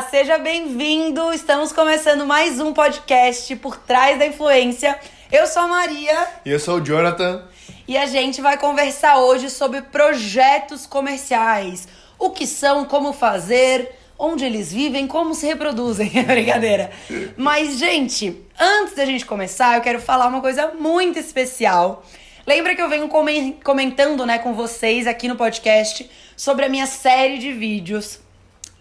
Olá, seja bem-vindo. Estamos começando mais um podcast por trás da influência. Eu sou a Maria. E eu sou o Jonathan. E a gente vai conversar hoje sobre projetos comerciais. O que são, como fazer, onde eles vivem, como se reproduzem. É brincadeira. Mas, gente, antes da gente começar, eu quero falar uma coisa muito especial. Lembra que eu venho comentando né, com vocês aqui no podcast sobre a minha série de vídeos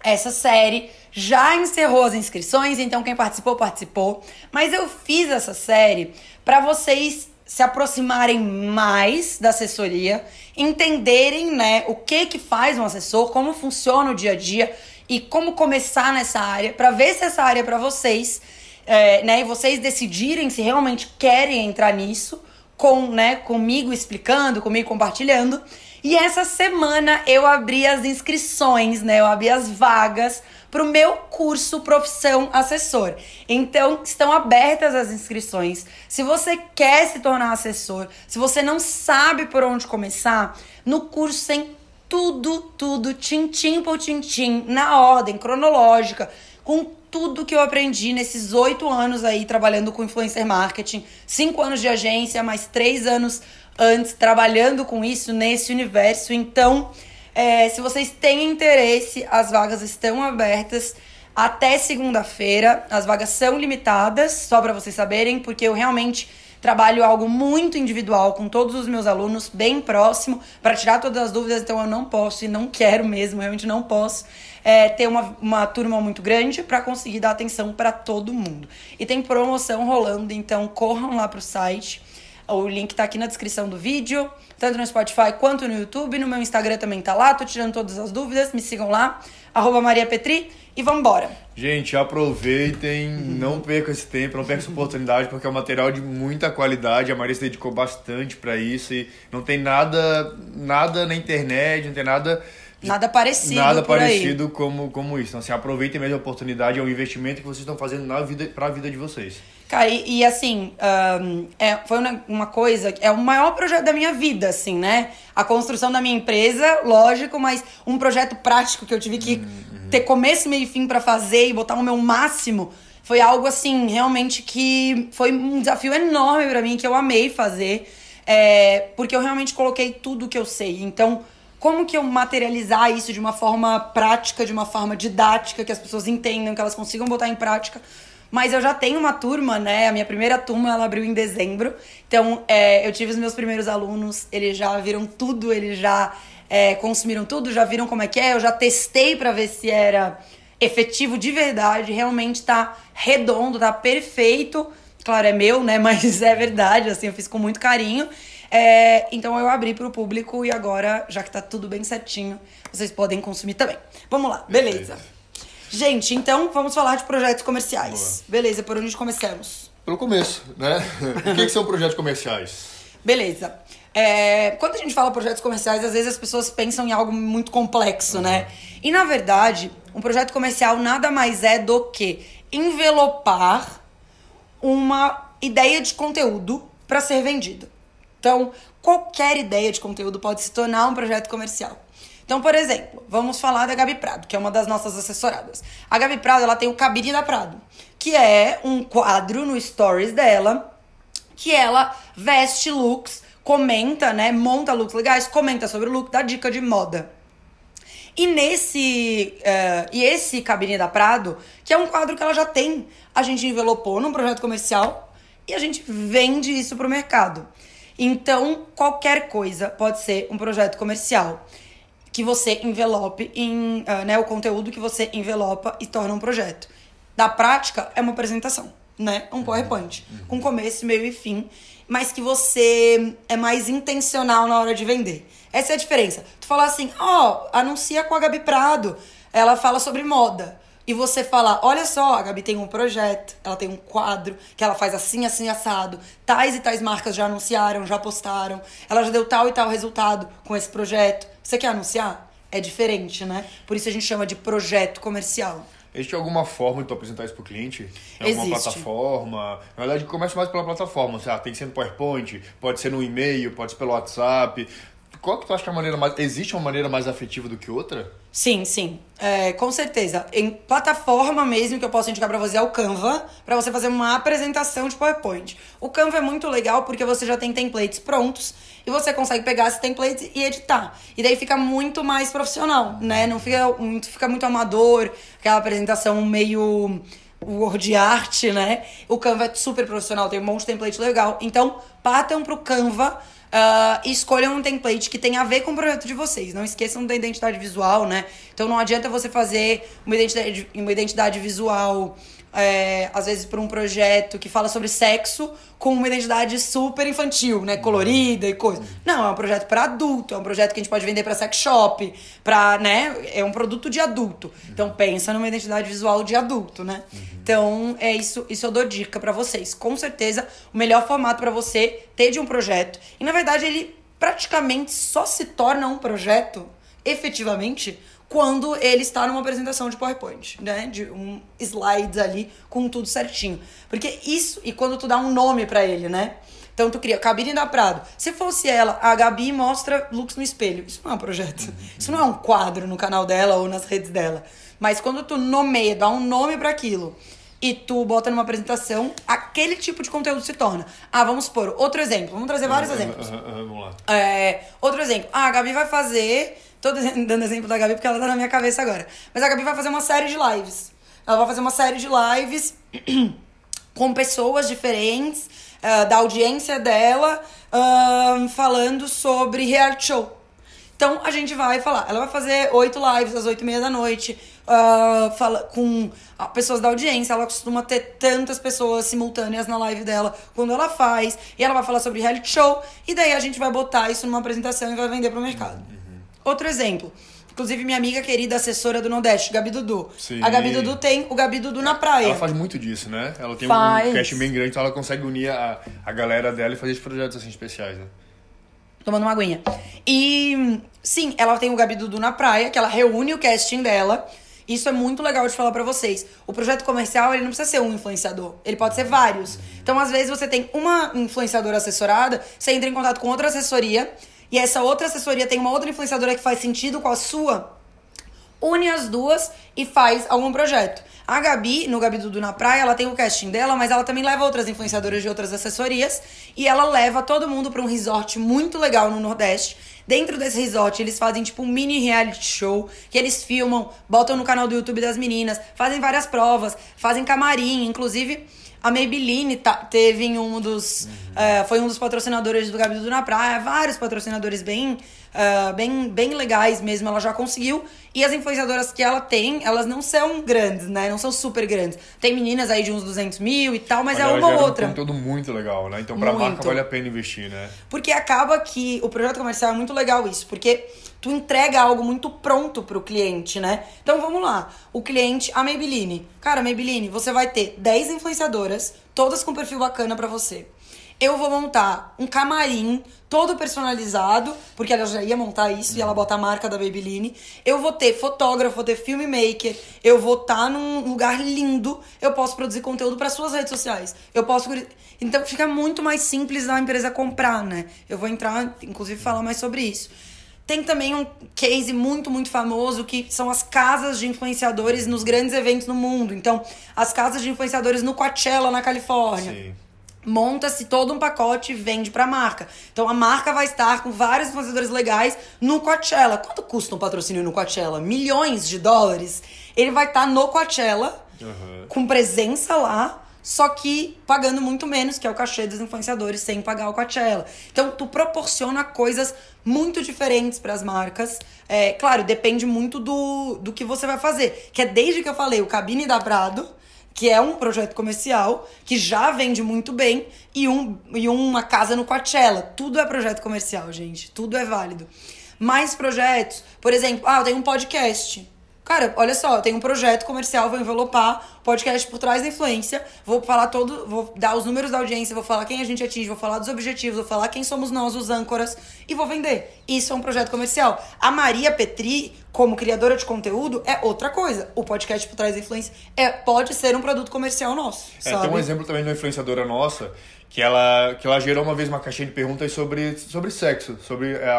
essa série já encerrou as inscrições, então quem participou, participou. Mas eu fiz essa série para vocês se aproximarem mais da assessoria, entenderem, né, o que que faz um assessor, como funciona o dia a dia e como começar nessa área, para ver se essa área é para vocês, é, né, e vocês decidirem se realmente querem entrar nisso, com, né, comigo explicando, comigo compartilhando. E essa semana eu abri as inscrições, né? Eu abri as vagas para o meu curso Profissão Assessor. Então, estão abertas as inscrições. Se você quer se tornar assessor, se você não sabe por onde começar, no curso tem tudo, tudo, tintim por tintim, na ordem cronológica, com tudo que eu aprendi nesses oito anos aí trabalhando com influencer marketing, cinco anos de agência, mais três anos antes trabalhando com isso nesse universo. Então, é, se vocês têm interesse, as vagas estão abertas até segunda-feira. As vagas são limitadas, só para vocês saberem, porque eu realmente trabalho algo muito individual com todos os meus alunos, bem próximo, para tirar todas as dúvidas. Então, eu não posso e não quero mesmo, realmente não posso. É, ter uma, uma turma muito grande para conseguir dar atenção para todo mundo. E tem promoção rolando, então corram lá pro site o link tá aqui na descrição do vídeo, tanto no Spotify quanto no YouTube. No meu Instagram também tá lá, tô tirando todas as dúvidas, me sigam lá, arroba Maria Petri, e vambora. Gente, aproveitem, não percam esse tempo, não percam essa oportunidade, porque é um material de muita qualidade. A Maria se dedicou bastante para isso e não tem nada, nada na internet, não tem nada Nada parecido. Nada parecido como, como isso. Então, assim, aproveitem mesmo a oportunidade, é um investimento que vocês estão fazendo na vida, pra vida de vocês. Cara, e, e assim, um, é, foi uma coisa, é o maior projeto da minha vida, assim, né? A construção da minha empresa, lógico, mas um projeto prático que eu tive que uhum. ter começo, meio e fim para fazer e botar o meu máximo. Foi algo, assim, realmente que foi um desafio enorme para mim, que eu amei fazer. É, porque eu realmente coloquei tudo que eu sei. Então, como que eu materializar isso de uma forma prática, de uma forma didática, que as pessoas entendam, que elas consigam botar em prática mas eu já tenho uma turma, né? A minha primeira turma ela abriu em dezembro. Então, é, eu tive os meus primeiros alunos, eles já viram tudo, eles já é, consumiram tudo, já viram como é que é. Eu já testei para ver se era efetivo de verdade. Realmente tá redondo, tá perfeito. Claro, é meu, né? Mas é verdade, assim, eu fiz com muito carinho. É, então eu abri para o público e agora, já que tá tudo bem certinho, vocês podem consumir também. Vamos lá, beleza. Perfeito. Gente, então vamos falar de projetos comerciais. Boa. Beleza, por onde começamos? Pelo começo, né? o que, que são projetos comerciais? Beleza. É, quando a gente fala projetos comerciais, às vezes as pessoas pensam em algo muito complexo, uhum. né? E na verdade, um projeto comercial nada mais é do que envelopar uma ideia de conteúdo para ser vendido. Então, qualquer ideia de conteúdo pode se tornar um projeto comercial. Então, por exemplo, vamos falar da Gabi Prado, que é uma das nossas assessoradas. A Gabi Prado, ela tem o Cabine da Prado, que é um quadro no stories dela, que ela veste looks, comenta, né, monta looks legais, comenta sobre o look, dá dica de moda. E nesse. Uh, e esse Cabine da Prado, que é um quadro que ela já tem, a gente envelopou num projeto comercial e a gente vende isso pro mercado. Então, qualquer coisa pode ser um projeto comercial que você envelope em, uh, né, o conteúdo que você envelopa e torna um projeto. Da prática, é uma apresentação, né? Um PowerPoint, uhum. com começo, meio e fim, mas que você é mais intencional na hora de vender. Essa é a diferença. Tu fala assim, ó, oh, anuncia com a Gabi Prado, ela fala sobre moda. E você falar, olha só, a Gabi tem um projeto, ela tem um quadro que ela faz assim, assim, assado. Tais e tais marcas já anunciaram, já postaram. Ela já deu tal e tal resultado com esse projeto. Você quer anunciar? É diferente, né? Por isso a gente chama de projeto comercial. Existe alguma forma de tu apresentar isso pro cliente? É alguma Existe. plataforma? Na verdade, começa mais pela plataforma. Seja, tem que ser no PowerPoint, pode ser no e-mail, pode ser pelo WhatsApp. Qual que tu acha que é a maneira mais. Existe uma maneira mais afetiva do que outra? Sim, sim. É, com certeza. Em plataforma mesmo que eu posso indicar pra você é o Canva, para você fazer uma apresentação de PowerPoint. O Canva é muito legal porque você já tem templates prontos e você consegue pegar esses templates e editar. E daí fica muito mais profissional, né? Não fica muito, fica muito amador, aquela apresentação meio word art, né? O Canva é super profissional, tem um monte de template legal. Então, partam pro Canva Uh, escolham um template que tenha a ver com o projeto de vocês. Não esqueçam da identidade visual, né? Então não adianta você fazer uma identidade, uma identidade visual é, às vezes por um projeto que fala sobre sexo com uma identidade super infantil, né, colorida e coisa. Não, é um projeto para adulto, é um projeto que a gente pode vender para sex shop, para, né, é um produto de adulto. Então pensa numa identidade visual de adulto, né? Então, é isso, isso eu dou dica para vocês. Com certeza, o melhor formato para você ter de um projeto. E na verdade, ele praticamente só se torna um projeto efetivamente quando ele está numa apresentação de PowerPoint, né? De um slides ali com tudo certinho. Porque isso, e quando tu dá um nome para ele, né? Então tu cria Cabine da Prado. Se fosse ela, a Gabi mostra looks no espelho. Isso não é um projeto. Isso não é um quadro no canal dela ou nas redes dela. Mas quando tu nomeia, dá um nome para aquilo e tu bota numa apresentação, aquele tipo de conteúdo se torna. Ah, vamos supor, outro exemplo. Vamos trazer vários exemplos. vamos lá. É, outro exemplo. Ah, a Gabi vai fazer Tô dando exemplo da Gabi porque ela tá na minha cabeça agora. Mas a Gabi vai fazer uma série de lives. Ela vai fazer uma série de lives com pessoas diferentes, uh, da audiência dela, uh, falando sobre reality show. Então a gente vai falar. Ela vai fazer oito lives às oito e meia da noite, uh, fala, com pessoas da audiência. Ela costuma ter tantas pessoas simultâneas na live dela quando ela faz. E ela vai falar sobre reality show. E daí a gente vai botar isso numa apresentação e vai vender pro mercado. Outro exemplo. Inclusive, minha amiga querida assessora do Nordeste, Gabi Dudu. Sim. A Gabi Dudu tem o Gabi Dudu na praia. Ela faz muito disso, né? Ela tem faz. um cast bem grande, então ela consegue unir a, a galera dela e fazer esses projetos assim especiais, né? Tomando uma aguinha. E sim, ela tem o Gabi Dudu na praia, que ela reúne o casting dela. Isso é muito legal de falar para vocês. O projeto comercial, ele não precisa ser um influenciador. Ele pode ser vários. Então, às vezes, você tem uma influenciadora assessorada, você entra em contato com outra assessoria e essa outra assessoria tem uma outra influenciadora que faz sentido com a sua, une as duas e faz algum projeto. A Gabi, no Gabi Dudu na Praia, ela tem o casting dela, mas ela também leva outras influenciadoras de outras assessorias e ela leva todo mundo para um resort muito legal no Nordeste. Dentro desse resort, eles fazem tipo um mini reality show que eles filmam, botam no canal do YouTube das meninas, fazem várias provas, fazem camarim, inclusive a Maybelline tá, teve em um dos. Uh, foi um dos patrocinadores do Gabi Dudu na Praia. Vários patrocinadores bem, uh, bem, bem legais mesmo. Ela já conseguiu. E as influenciadoras que ela tem, elas não são grandes, né? Não são super grandes. Tem meninas aí de uns 200 mil e tal, mas, mas é uma ou outra. É um conteúdo muito legal, né? Então pra muito. marca vale a pena investir, né? Porque acaba que o projeto comercial é muito legal isso. Porque tu entrega algo muito pronto pro cliente, né? Então vamos lá. O cliente, a Maybelline. Cara, Maybelline, você vai ter 10 influenciadoras, todas com perfil bacana para você. Eu vou montar um camarim todo personalizado, porque ela já ia montar isso e ela bota a marca da Maybelline. Eu vou ter fotógrafo, vou ter filmmaker, eu vou estar tá num lugar lindo, eu posso produzir conteúdo para suas redes sociais. Eu posso Então fica muito mais simples da empresa comprar, né? Eu vou entrar, inclusive falar mais sobre isso. Tem também um case muito, muito famoso que são as casas de influenciadores nos grandes eventos no mundo. Então, as casas de influenciadores no Coachella, na Califórnia. Sim monta-se todo um pacote e vende para a marca. Então a marca vai estar com vários influenciadores legais no Coachella. Quanto custa um patrocínio no Coachella? Milhões de dólares. Ele vai estar no Coachella, uhum. com presença lá, só que pagando muito menos, que é o cachê dos influenciadores, sem pagar o Coachella. Então, tu proporciona coisas muito diferentes para as marcas. É, claro, depende muito do, do que você vai fazer. Que é desde que eu falei, o Cabine da Prado, que é um projeto comercial, que já vende muito bem, e, um, e uma casa no Coachella. Tudo é projeto comercial, gente. Tudo é válido. Mais projetos, por exemplo, ah, eu tenho um podcast Cara, olha só, tenho um projeto comercial, vou envelopar podcast por trás da influência, vou falar todo, vou dar os números da audiência, vou falar quem a gente atinge, vou falar dos objetivos, vou falar quem somos nós, os âncoras, e vou vender. Isso é um projeto comercial. A Maria Petri, como criadora de conteúdo, é outra coisa. O podcast por trás da influência é, pode ser um produto comercial nosso. É, sabe? tem um exemplo também de uma influenciadora nossa que ela, que ela gerou uma vez uma caixinha de perguntas sobre, sobre sexo, sobre é,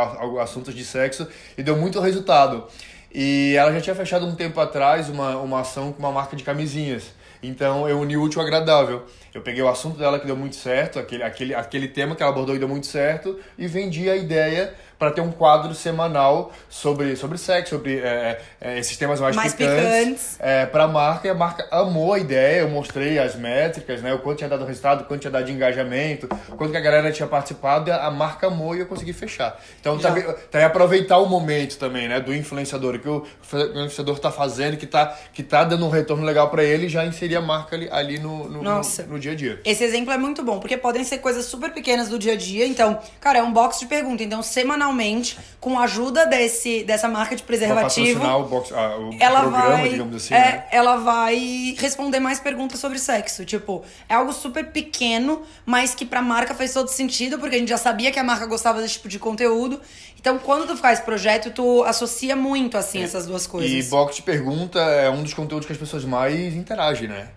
assuntos de sexo, e deu muito resultado. E ela já tinha fechado um tempo atrás uma, uma ação com uma marca de camisinhas. Então eu uni o útil ao agradável. Eu peguei o assunto dela que deu muito certo, aquele, aquele, aquele tema que ela abordou e deu muito certo, e vendi a ideia para ter um quadro semanal sobre, sobre sexo, sobre é, é, esses temas mais, Mais picantes, picantes. É, para a marca. E a marca amou a ideia, eu mostrei as métricas, né, o quanto tinha dado resultado, o quanto tinha dado de engajamento, o quanto que a galera tinha participado, e a, a marca amou e eu consegui fechar. Então também, também aproveitar o momento também, né, do influenciador, que o influenciador está fazendo, que tá, que tá dando um retorno legal para ele, já inserir a marca ali, ali no, no, no, no dia a dia. Esse exemplo é muito bom, porque podem ser coisas super pequenas do dia a dia. Então, cara, é um box de pergunta. Então, semanalmente, com a ajuda desse, dessa marca de preservativo, o, box, ah, o ela programa, vai, digamos assim, é, né? ela vai responder mais perguntas sobre sexo. Tipo, é algo super pequeno, mas que pra marca fez todo sentido, porque a gente já sabia que a marca gostava desse tipo de conteúdo. Então, quando tu faz projeto, tu associa muito, assim, essas duas coisas. E box de pergunta é um dos conteúdos que as pessoas mais interagem, né?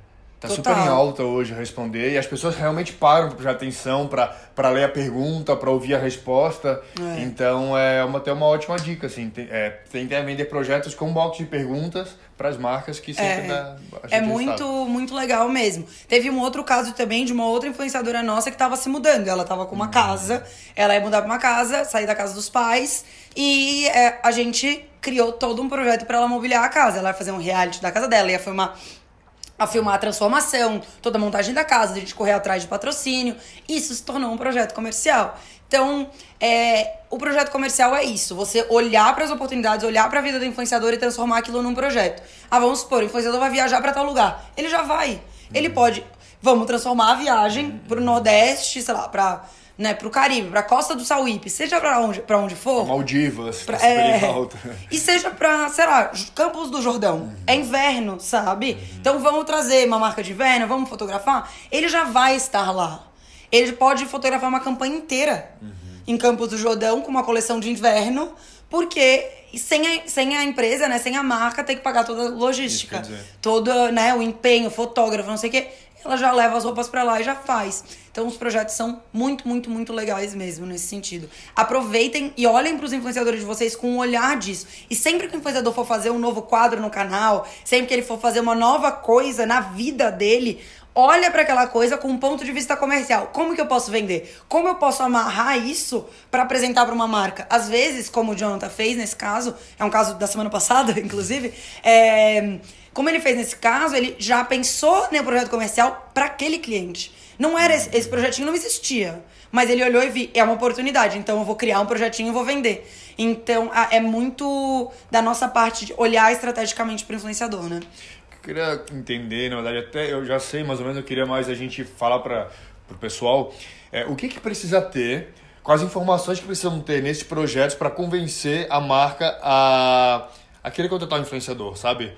Tá Total. super em alta hoje responder e as pessoas realmente param pra prestar atenção, pra pra ler a pergunta, pra ouvir a resposta. É. Então é uma, até uma ótima dica, assim. Tem, é, tentar vender projetos com box de perguntas pras marcas que sempre dá bastante É muito, muito legal mesmo. Teve um outro caso também de uma outra influenciadora nossa que tava se mudando. Ela tava com uma casa, ela ia mudar pra uma casa, sair da casa dos pais. E é, a gente criou todo um projeto pra ela mobiliar a casa. Ela ia fazer um reality da casa dela, ia filmar a filmar a transformação, toda a montagem da casa, a gente correr atrás de patrocínio. Isso se tornou um projeto comercial. Então, é, o projeto comercial é isso: você olhar para as oportunidades, olhar para a vida do influenciador e transformar aquilo num projeto. Ah, vamos supor, o influenciador vai viajar para tal lugar. Ele já vai. Ele pode. Vamos transformar a viagem pro Nordeste, sei lá, pra, né, pro Caribe, pra Costa do Sauípe, seja pra onde, pra onde for. Maldivas, Pra- é. E seja pra, sei lá, Campos do Jordão. É inverno, sabe? Então vamos trazer uma marca de inverno, vamos fotografar. Ele já vai estar lá. Ele pode fotografar uma campanha inteira em Campos do Jordão com uma coleção de inverno, porque sem a, sem a empresa, né, sem a marca, tem que pagar toda a logística. Todo né, o empenho, fotógrafo, não sei o quê. Ela já leva as roupas pra lá e já faz. Então os projetos são muito, muito, muito legais mesmo nesse sentido. Aproveitem e olhem pros influenciadores de vocês com um olhar disso. E sempre que o influenciador for fazer um novo quadro no canal, sempre que ele for fazer uma nova coisa na vida dele, olha pra aquela coisa com um ponto de vista comercial. Como que eu posso vender? Como eu posso amarrar isso pra apresentar pra uma marca? Às vezes, como o Jonathan fez nesse caso, é um caso da semana passada, inclusive, é, como ele fez nesse caso, ele já pensou no projeto comercial pra aquele cliente. Não era esse, esse projetinho não existia, mas ele olhou e viu, é uma oportunidade, então eu vou criar um projetinho e vou vender. Então, é muito da nossa parte de olhar estrategicamente pro influenciador, né? Eu queria entender, na verdade, até eu já sei mais ou menos, eu queria mais a gente falar para o pessoal é, o que, que precisa ter, quais informações que precisam ter nesses projetos para convencer a marca a, a querer contratar um influenciador, sabe?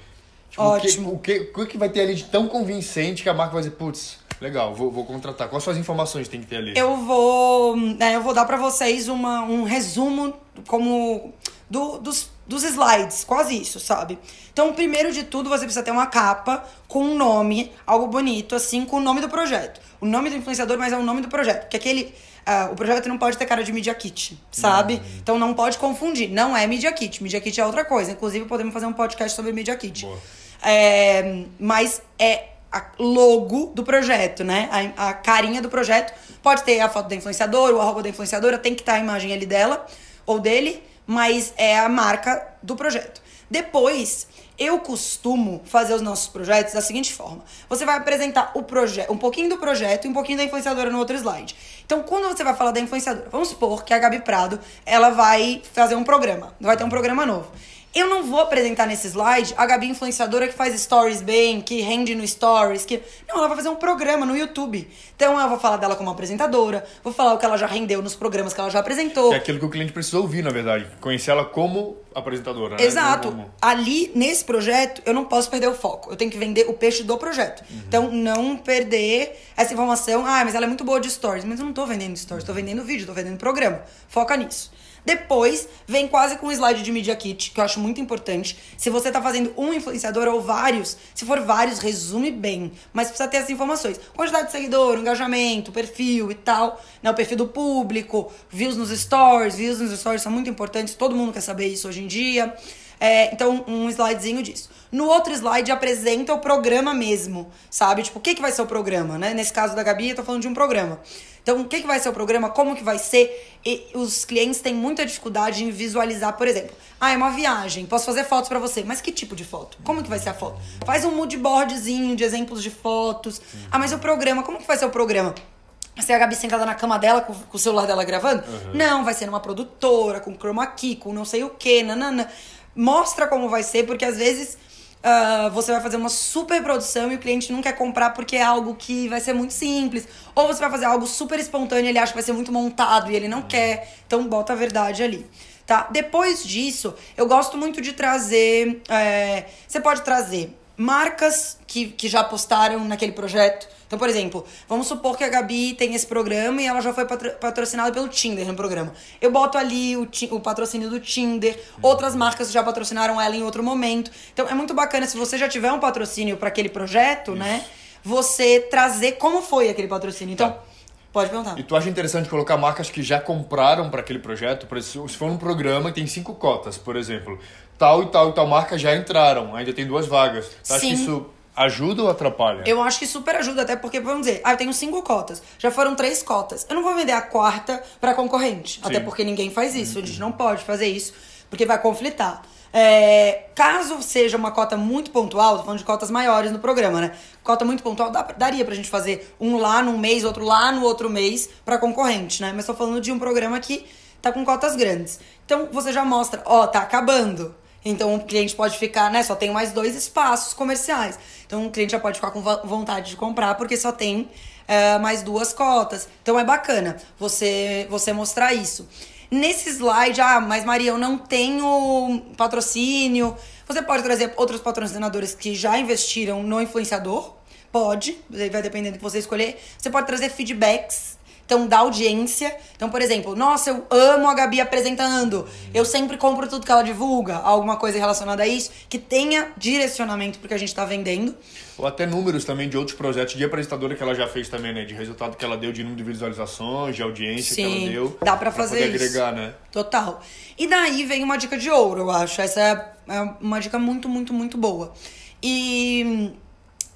Tipo, Ótimo. O que, o, que, o que vai ter ali de tão convincente que a marca vai dizer, putz, legal, vou, vou contratar. Quais são as informações que tem que ter ali? Eu vou, né, eu vou dar pra vocês uma, um resumo como do- dos, dos slides, quase isso, sabe? Então, primeiro de tudo, você precisa ter uma capa com um nome, algo bonito, assim, com o nome do projeto. O nome do influenciador, mas é o nome do projeto. Porque aquele. ah, o projeto não pode ter cara de Media Kit, sabe? Então não pode confundir. Não é Media Kit. Media Kit é outra coisa. Inclusive, podemos fazer um podcast sobre Media Kit. Boa. É, mas é a logo do projeto, né? A, a carinha do projeto. Pode ter a foto da influenciadora, o arroba da influenciadora, tem que estar a imagem ali dela ou dele, mas é a marca do projeto. Depois, eu costumo fazer os nossos projetos da seguinte forma: você vai apresentar o projeto, um pouquinho do projeto e um pouquinho da influenciadora no outro slide. Então, quando você vai falar da influenciadora, vamos supor que a Gabi Prado ela vai fazer um programa, vai ter um programa novo. Eu não vou apresentar nesse slide a Gabi influenciadora que faz stories bem, que rende no stories, que. Não, ela vai fazer um programa no YouTube. Então eu vou falar dela como apresentadora, vou falar o que ela já rendeu nos programas que ela já apresentou. É aquilo que o cliente precisa ouvir, na verdade. Conhecer ela como apresentadora. Né? Exato. Como... Ali, nesse projeto, eu não posso perder o foco. Eu tenho que vender o peixe do projeto. Uhum. Então, não perder essa informação. Ah, mas ela é muito boa de stories. Mas eu não tô vendendo stories, tô vendendo vídeo, tô vendendo programa. Foca nisso. Depois, vem quase com um slide de Media Kit, que eu acho muito importante. Se você tá fazendo um influenciador ou vários, se for vários, resume bem. Mas precisa ter essas informações. Quantidade de seguidor, engajamento, perfil e tal. Né? O perfil do público, views nos stories. Views nos stories são muito importantes, todo mundo quer saber isso hoje em dia. É, então, um slidezinho disso. No outro slide apresenta o programa mesmo, sabe? Tipo, o que, que vai ser o programa, né? Nesse caso da Gabi, eu tô falando de um programa. Então, o que, que vai ser o programa, como que vai ser. E os clientes têm muita dificuldade em visualizar, por exemplo, ah, é uma viagem, posso fazer fotos para você, mas que tipo de foto? Como que vai ser a foto? Faz um mood boardzinho de exemplos de fotos. Ah, mas o programa, como que vai ser o programa? Vai ser a Gabi sentada na cama dela, com, com o celular dela gravando? Uhum. Não, vai ser numa produtora, com chroma key, com não sei o que, nanana. Mostra como vai ser, porque às vezes uh, você vai fazer uma super produção e o cliente não quer comprar porque é algo que vai ser muito simples. Ou você vai fazer algo super espontâneo e ele acha que vai ser muito montado e ele não quer. Então bota a verdade ali. Tá? Depois disso, eu gosto muito de trazer. É, você pode trazer marcas que, que já postaram naquele projeto. Então, por exemplo, vamos supor que a Gabi tem esse programa e ela já foi patro patrocinada pelo Tinder no programa. Eu boto ali o, o patrocínio do Tinder, outras marcas já patrocinaram ela em outro momento. Então, é muito bacana se você já tiver um patrocínio para aquele projeto, Isso. né? Você trazer como foi aquele patrocínio. Então. Tá. Pode perguntar. E tu acha interessante colocar marcas que já compraram para aquele projeto? Por exemplo, se for um programa que tem cinco cotas, por exemplo, tal e tal e tal marca já entraram, ainda tem duas vagas. Tu acha que isso ajuda ou atrapalha? Eu acho que super ajuda, até porque, vamos dizer, ah, eu tenho cinco cotas, já foram três cotas. Eu não vou vender a quarta para concorrente, Sim. até porque ninguém faz isso, a gente não pode fazer isso, porque vai conflitar. É, caso seja uma cota muito pontual, tô falando de cotas maiores no programa, né? Cota muito pontual, dá, daria pra gente fazer um lá num mês, outro lá no outro mês para concorrente, né? Mas tô falando de um programa que tá com cotas grandes. Então você já mostra, ó, tá acabando. Então o cliente pode ficar, né? Só tem mais dois espaços comerciais. Então o cliente já pode ficar com vontade de comprar porque só tem é, mais duas cotas. Então é bacana você, você mostrar isso. Nesse slide, ah, mas Maria, eu não tenho patrocínio. Você pode trazer outros patrocinadores que já investiram no influenciador. Pode, vai dependendo do que você escolher. Você pode trazer feedbacks então, da audiência. Então, por exemplo, nossa, eu amo a Gabi apresentando. Eu sempre compro tudo que ela divulga. Alguma coisa relacionada a isso. Que tenha direcionamento porque a gente está vendendo. Ou até números também de outros projetos de apresentadora que ela já fez também, né? De resultado que ela deu, de número de visualizações, de audiência Sim, que ela deu. Dá pra fazer poder isso. agregar, né? Total. E daí vem uma dica de ouro, eu acho. Essa é uma dica muito, muito, muito boa. E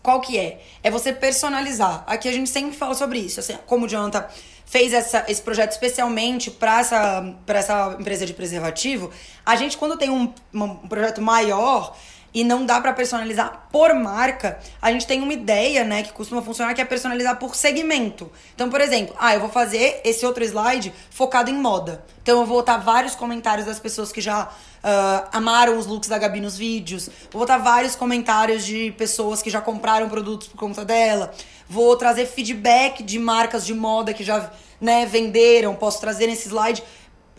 qual que é? É você personalizar. Aqui a gente sempre fala sobre isso. Assim, como o Jonathan fez essa, esse projeto especialmente para essa, essa empresa de preservativo, a gente, quando tem um, um projeto maior, e não dá para personalizar por marca, a gente tem uma ideia, né, que costuma funcionar, que é personalizar por segmento. Então, por exemplo, ah, eu vou fazer esse outro slide focado em moda. Então, eu vou botar vários comentários das pessoas que já uh, amaram os looks da Gabi nos vídeos. Vou botar vários comentários de pessoas que já compraram produtos por conta dela. Vou trazer feedback de marcas de moda que já né, venderam. Posso trazer nesse slide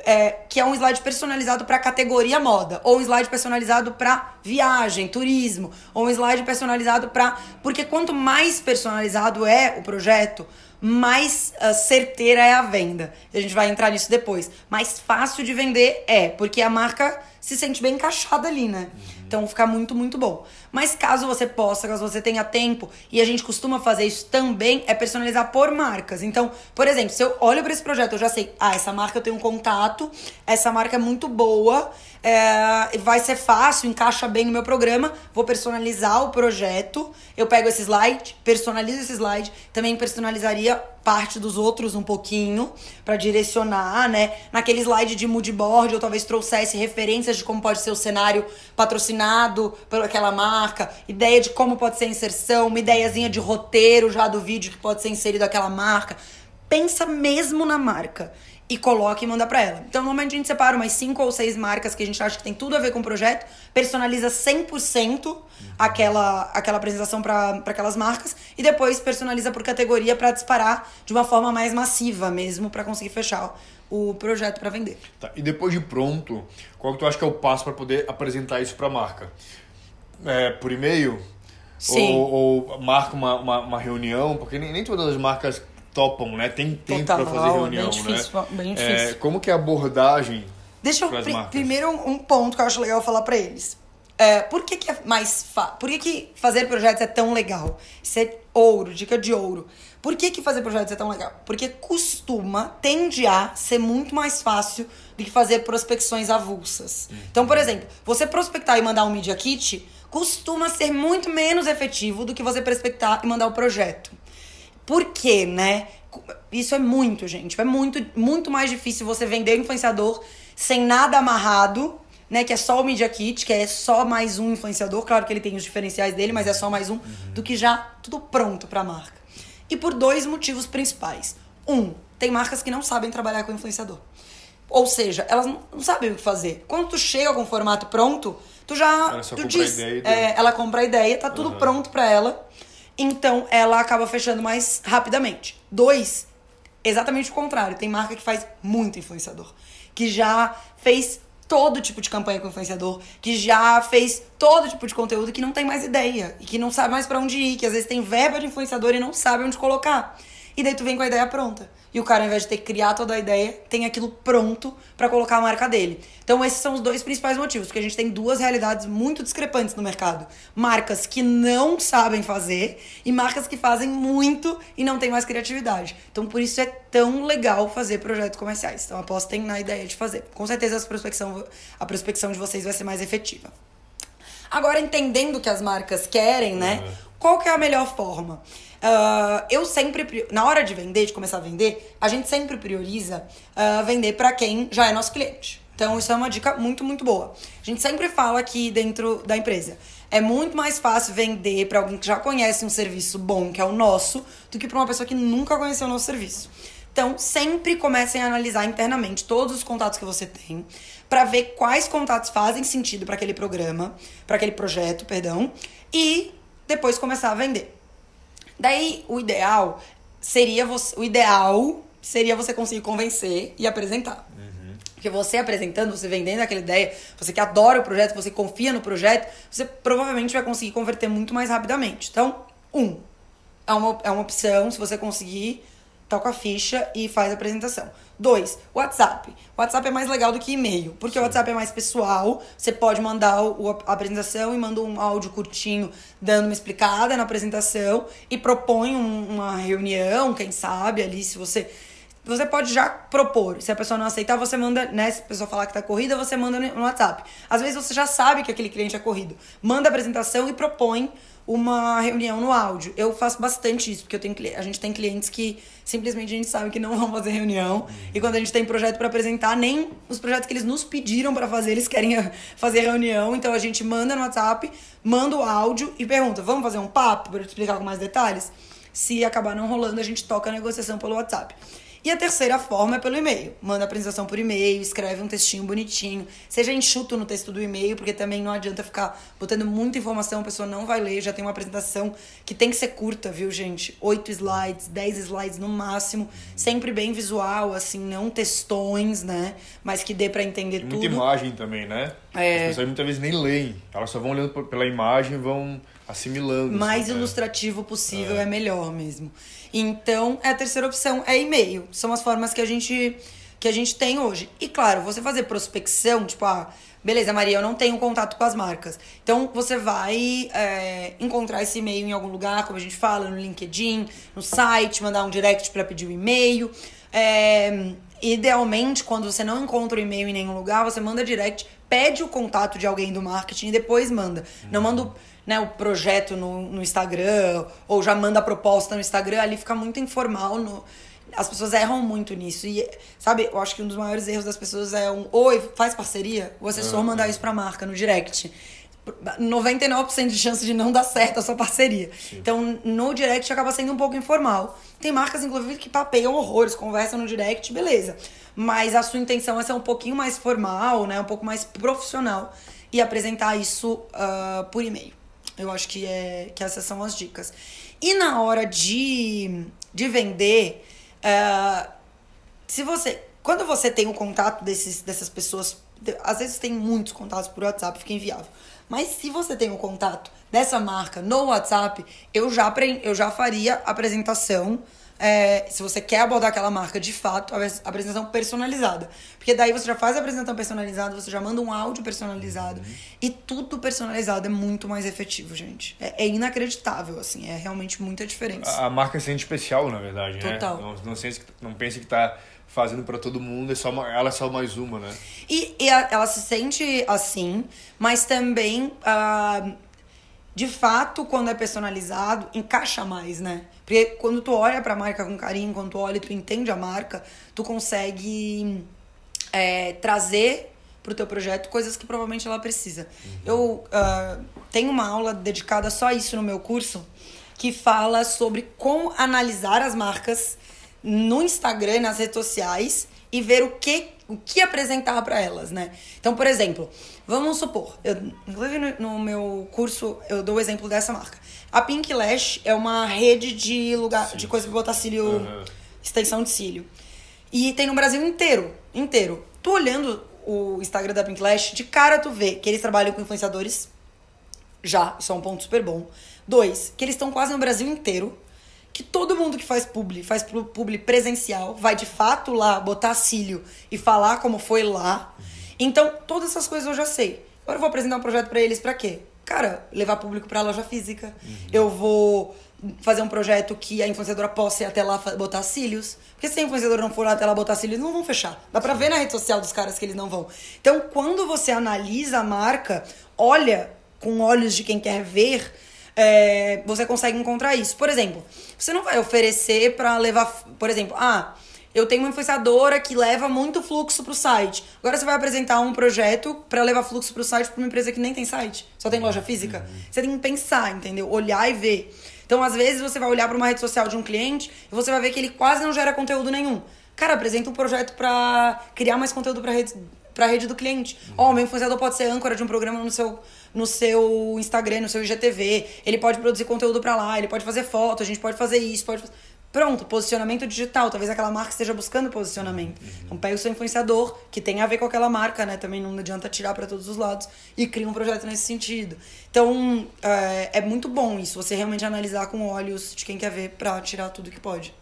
é, que é um slide personalizado para categoria moda, ou um slide personalizado para viagem, turismo, ou um slide personalizado para. Porque quanto mais personalizado é o projeto, mais uh, certeira é a venda. A gente vai entrar nisso depois. Mais fácil de vender é, porque a marca se sente bem encaixada ali, né? Uhum. Então fica muito, muito bom. Mas caso você possa, caso você tenha tempo, e a gente costuma fazer isso também, é personalizar por marcas. Então, por exemplo, se eu olho para esse projeto, eu já sei, ah, essa marca eu tenho um contato, essa marca é muito boa, é, vai ser fácil, encaixa bem no meu programa, vou personalizar o projeto, eu pego esse slide, personalizo esse slide, também personalizaria parte dos outros um pouquinho para direcionar, né? Naquele slide de mood board eu talvez trouxesse referências de como pode ser o cenário patrocinado por aquela marca, ideia de como pode ser a inserção, uma ideiazinha de roteiro já do vídeo que pode ser inserido aquela marca. Pensa mesmo na marca. E coloca e manda para ela. Então, normalmente a gente separa umas cinco ou seis marcas que a gente acha que tem tudo a ver com o projeto, personaliza 100% aquela, aquela apresentação para aquelas marcas e depois personaliza por categoria para disparar de uma forma mais massiva mesmo, para conseguir fechar o projeto para vender. Tá. E depois de pronto, qual que tu acha que é o passo para poder apresentar isso para a marca? É, por e-mail? Sim. Ou, ou marca uma, uma, uma, reunião? Porque nem, nem todas as marcas topam, né? Tem tempo para fazer reunião, bem difícil, né? Bem difícil. É, como que é a abordagem Deixa eu pri primeiro um, um ponto que eu acho legal falar para eles. É, por que, que é mais Por que, que fazer projetos é tão legal? Isso é ouro, dica de ouro. Por que, que fazer projetos é tão legal? Porque costuma, tende a ser muito mais fácil do que fazer prospecções avulsas. Então, por exemplo, você prospectar e mandar um Media Kit costuma ser muito menos efetivo do que você prospectar e mandar o projeto. Por quê, né? Isso é muito, gente. É muito, muito mais difícil você vender influenciador sem nada amarrado, né? Que é só o Media Kit, que é só mais um influenciador. Claro que ele tem os diferenciais dele, mas é só mais um, uhum. do que já tudo pronto pra marca. E por dois motivos principais. Um, tem marcas que não sabem trabalhar com influenciador. Ou seja, elas não sabem o que fazer. Quando tu chega com o formato pronto, tu já. Ela tu diz, é, ela compra a ideia, tá tudo uhum. pronto para ela. Então ela acaba fechando mais rapidamente. Dois, exatamente o contrário. Tem marca que faz muito influenciador. Que já fez todo tipo de campanha com influenciador, que já fez todo tipo de conteúdo que não tem mais ideia e que não sabe mais para onde ir, que às vezes tem verba de influenciador e não sabe onde colocar. E daí tu vem com a ideia pronta. E o cara, ao invés de ter que criar toda a ideia, tem aquilo pronto para colocar a marca dele. Então, esses são os dois principais motivos, porque a gente tem duas realidades muito discrepantes no mercado: marcas que não sabem fazer e marcas que fazem muito e não têm mais criatividade. Então, por isso é tão legal fazer projetos comerciais. Então, apostem na ideia de fazer. Com certeza, a prospecção, a prospecção de vocês vai ser mais efetiva. Agora, entendendo o que as marcas querem, né? Uhum. Qual que é a melhor forma? Uh, eu sempre, na hora de vender, de começar a vender, a gente sempre prioriza uh, vender para quem já é nosso cliente. Então, isso é uma dica muito, muito boa. A gente sempre fala aqui dentro da empresa. É muito mais fácil vender para alguém que já conhece um serviço bom, que é o nosso, do que para uma pessoa que nunca conheceu o nosso serviço. Então, sempre comecem a analisar internamente todos os contatos que você tem, para ver quais contatos fazem sentido para aquele programa, para aquele projeto, perdão, e depois começar a vender. Daí, o ideal seria você, o ideal seria você conseguir convencer e apresentar. Uhum. Porque você apresentando, você vendendo aquela ideia, você que adora o projeto, você confia no projeto, você provavelmente vai conseguir converter muito mais rapidamente. Então, um, é uma, é uma opção, se você conseguir, toca a ficha e faz a apresentação. Dois, WhatsApp. WhatsApp é mais legal do que e-mail, porque Sim. o WhatsApp é mais pessoal. Você pode mandar o, a apresentação e manda um áudio curtinho dando uma explicada na apresentação e propõe um, uma reunião, quem sabe ali, se você você pode já propor. Se a pessoa não aceitar, você manda, né? Se a pessoa falar que tá corrida, você manda no WhatsApp. Às vezes você já sabe que aquele cliente é corrido. Manda a apresentação e propõe uma reunião no áudio. Eu faço bastante isso, porque eu tenho, a gente tem clientes que simplesmente a gente sabe que não vão fazer reunião. E quando a gente tem projeto para apresentar, nem os projetos que eles nos pediram para fazer, eles querem fazer reunião. Então a gente manda no WhatsApp, manda o áudio e pergunta: vamos fazer um papo para explicar com mais detalhes? Se acabar não rolando, a gente toca a negociação pelo WhatsApp. E a terceira forma é pelo e-mail. Manda a apresentação por e-mail, escreve um textinho bonitinho. Seja enxuto no texto do e-mail, porque também não adianta ficar botando muita informação, a pessoa não vai ler. Já tem uma apresentação que tem que ser curta, viu, gente? Oito slides, dez slides no máximo. Sempre bem visual, assim, não textões, né? Mas que dê para entender e tudo. Muita imagem também, né? É. As pessoas muitas vezes nem leem. Elas só vão olhando pela imagem vão assimilando. Mais assim, ilustrativo possível é. é melhor mesmo. Então, é a terceira opção é e-mail. São as formas que a gente que a gente tem hoje. E claro, você fazer prospecção, tipo, ah, beleza, Maria, eu não tenho contato com as marcas. Então você vai é, encontrar esse e-mail em algum lugar, como a gente fala, no LinkedIn, no site, mandar um direct para pedir o um e-mail. É, idealmente, quando você não encontra o e-mail em nenhum lugar, você manda direct, pede o contato de alguém do marketing e depois manda. Não manda né, o projeto no, no Instagram, ou já manda a proposta no Instagram, ali fica muito informal. No, as pessoas erram muito nisso. E, sabe, eu acho que um dos maiores erros das pessoas é um. Oi, faz parceria? O assessor uhum. mandar isso pra marca no direct. 99% de chance de não dar certo a sua parceria. Sim. Então, no direct acaba sendo um pouco informal. Tem marcas, inclusive, que papeiam horrores, conversam no direct, beleza. Mas a sua intenção é ser um pouquinho mais formal, né? Um pouco mais profissional e apresentar isso uh, por e-mail. Eu acho que, é, que essas são as dicas. E na hora de, de vender, uh, se você. Quando você tem o contato desses, dessas pessoas, às vezes tem muitos contatos por WhatsApp, fica inviável. Mas se você tem o contato dessa marca no WhatsApp, eu já, eu já faria apresentação é, se você quer abordar aquela marca de fato, a apresentação personalizada. Porque daí você já faz a apresentação personalizada, você já manda um áudio personalizado. Uhum. E tudo personalizado é muito mais efetivo, gente. É, é, inacreditável, assim. É realmente muita diferença. A, a marca se sente especial, na verdade, né? Total. né? Não, não, pense, não pense que tá fazendo para todo mundo, é só uma, ela é só mais uma, né? E, e a, ela se sente assim, mas também... Uh, de fato, quando é personalizado, encaixa mais, né? Porque quando tu olha pra marca com carinho, quando tu olha e tu entende a marca, tu consegue é, trazer pro teu projeto coisas que provavelmente ela precisa. Uhum. Eu uh, tenho uma aula dedicada só a isso no meu curso, que fala sobre como analisar as marcas no Instagram e nas redes sociais e ver o que, o que apresentar para elas, né? Então, por exemplo, vamos supor, eu, inclusive no, no, meu curso eu dou o exemplo dessa marca. A Pink Lash é uma rede de lugar Sim. de coisa pra botar cílio, uhum. extensão de cílio. E tem no Brasil inteiro, inteiro. Tu olhando o Instagram da Pink Lash, de cara tu vê que eles trabalham com influenciadores já, isso é um ponto super bom. Dois, que eles estão quase no Brasil inteiro que todo mundo que faz publi, faz publi presencial, vai de fato lá botar cílio e falar como foi lá. Então, todas essas coisas eu já sei. Agora eu vou apresentar um projeto para eles para quê? Cara, levar público pra loja física. Uhum. Eu vou fazer um projeto que a influenciadora possa ir até lá botar cílios. Porque se a influenciadora não for lá até lá botar cílios, não vão fechar. Dá pra ver na rede social dos caras que eles não vão. Então, quando você analisa a marca, olha com olhos de quem quer ver é, você consegue encontrar isso. Por exemplo, você não vai oferecer para levar, por exemplo, ah, eu tenho uma influenciadora que leva muito fluxo pro site. Agora você vai apresentar um projeto para levar fluxo pro site para uma empresa que nem tem site, só tem loja física. Uhum. Você tem que pensar, entendeu? Olhar e ver. Então, às vezes você vai olhar para uma rede social de um cliente e você vai ver que ele quase não gera conteúdo nenhum. Cara, apresenta um projeto para criar mais conteúdo para rede para a rede do cliente. Ó, oh, meu influenciador pode ser âncora de um programa no seu no seu Instagram, no seu IGTV. Ele pode produzir conteúdo para lá, ele pode fazer foto, a gente pode fazer isso, pode Pronto, posicionamento digital. Talvez aquela marca esteja buscando posicionamento. Uhum. Então pega o seu influenciador, que tem a ver com aquela marca, né? Também não adianta tirar para todos os lados, e cria um projeto nesse sentido. Então é, é, muito bom isso, você realmente analisar com olhos de quem quer ver para tirar tudo que pode.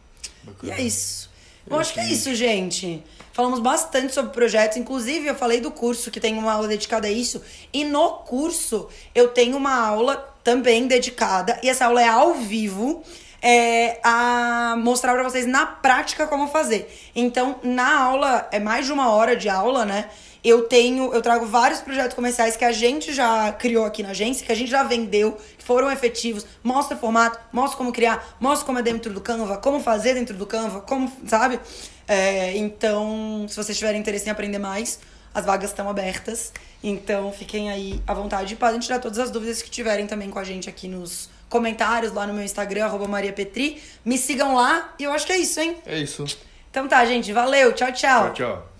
Bacana. E é isso. Eu acho que é isso, gente. Falamos bastante sobre projetos, inclusive eu falei do curso que tem uma aula dedicada a isso, e no curso eu tenho uma aula também dedicada, e essa aula é ao vivo. É, a mostrar para vocês na prática como fazer. Então, na aula, é mais de uma hora de aula, né? Eu tenho, eu trago vários projetos comerciais que a gente já criou aqui na agência, que a gente já vendeu, que foram efetivos. Mostra o formato, mostra como criar, mostra como é dentro do Canva, como fazer dentro do Canva, como, sabe? É, então, se vocês tiverem interesse em aprender mais, as vagas estão abertas. Então, fiquem aí à vontade. Podem tirar todas as dúvidas que tiverem também com a gente aqui nos comentários, lá no meu Instagram, arroba Maria Petri. Me sigam lá e eu acho que é isso, hein? É isso. Então tá, gente. Valeu. Tchau, tchau. Tchau, tchau.